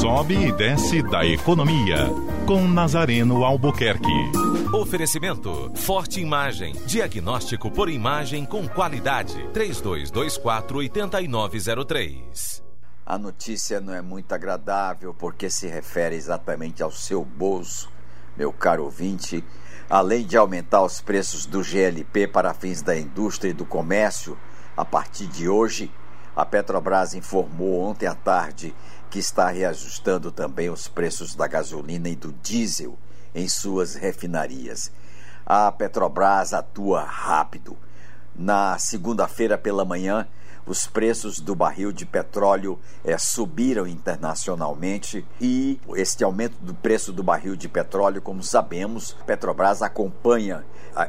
sobe e desce da economia. Com Nazareno Albuquerque. Oferecimento: Forte Imagem. Diagnóstico por imagem com qualidade. 3224-8903. A notícia não é muito agradável porque se refere exatamente ao seu bolso, meu caro ouvinte. Além de aumentar os preços do GLP para fins da indústria e do comércio, a partir de hoje, a Petrobras informou ontem à tarde que está reajustando também os preços da gasolina e do diesel em suas refinarias. A Petrobras atua rápido. Na segunda-feira pela manhã, os preços do barril de petróleo é, subiram internacionalmente e este aumento do preço do barril de petróleo, como sabemos, Petrobras acompanha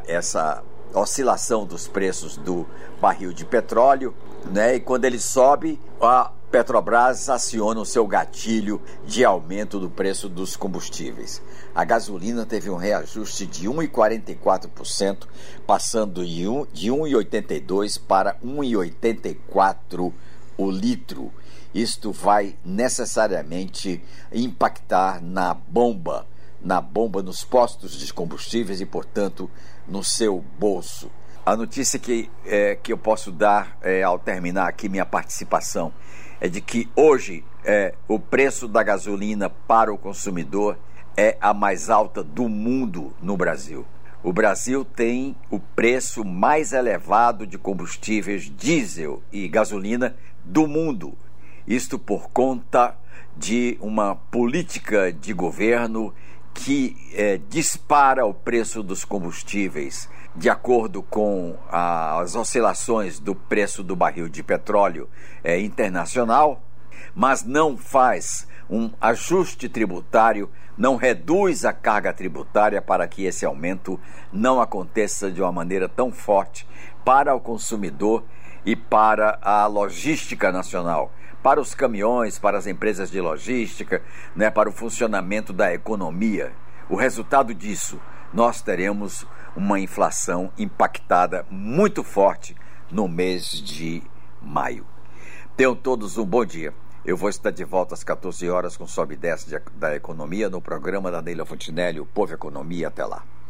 essa oscilação dos preços do barril de petróleo, né? E quando ele sobe, a Petrobras aciona o seu gatilho de aumento do preço dos combustíveis. A gasolina teve um reajuste de 1,44%, passando de 1,82 para 1,84 o litro. Isto vai necessariamente impactar na bomba, na bomba nos postos de combustíveis e, portanto, no seu bolso. A notícia que, é, que eu posso dar é, ao terminar aqui minha participação é de que hoje é, o preço da gasolina para o consumidor é a mais alta do mundo no Brasil. O Brasil tem o preço mais elevado de combustíveis diesel e gasolina do mundo. Isto por conta de uma política de governo que é, dispara o preço dos combustíveis de acordo com as oscilações do preço do barril de petróleo é, internacional, mas não faz um ajuste tributário, não reduz a carga tributária para que esse aumento não aconteça de uma maneira tão forte para o consumidor e para a logística nacional, para os caminhões, para as empresas de logística, né, para o funcionamento da economia. O resultado disso, nós teremos uma inflação impactada muito forte no mês de maio. Tenham todos um bom dia. Eu vou estar de volta às 14 horas com Sobe e Desce da Economia no programa da Neila Fontinelli, o Povo Economia. Até lá.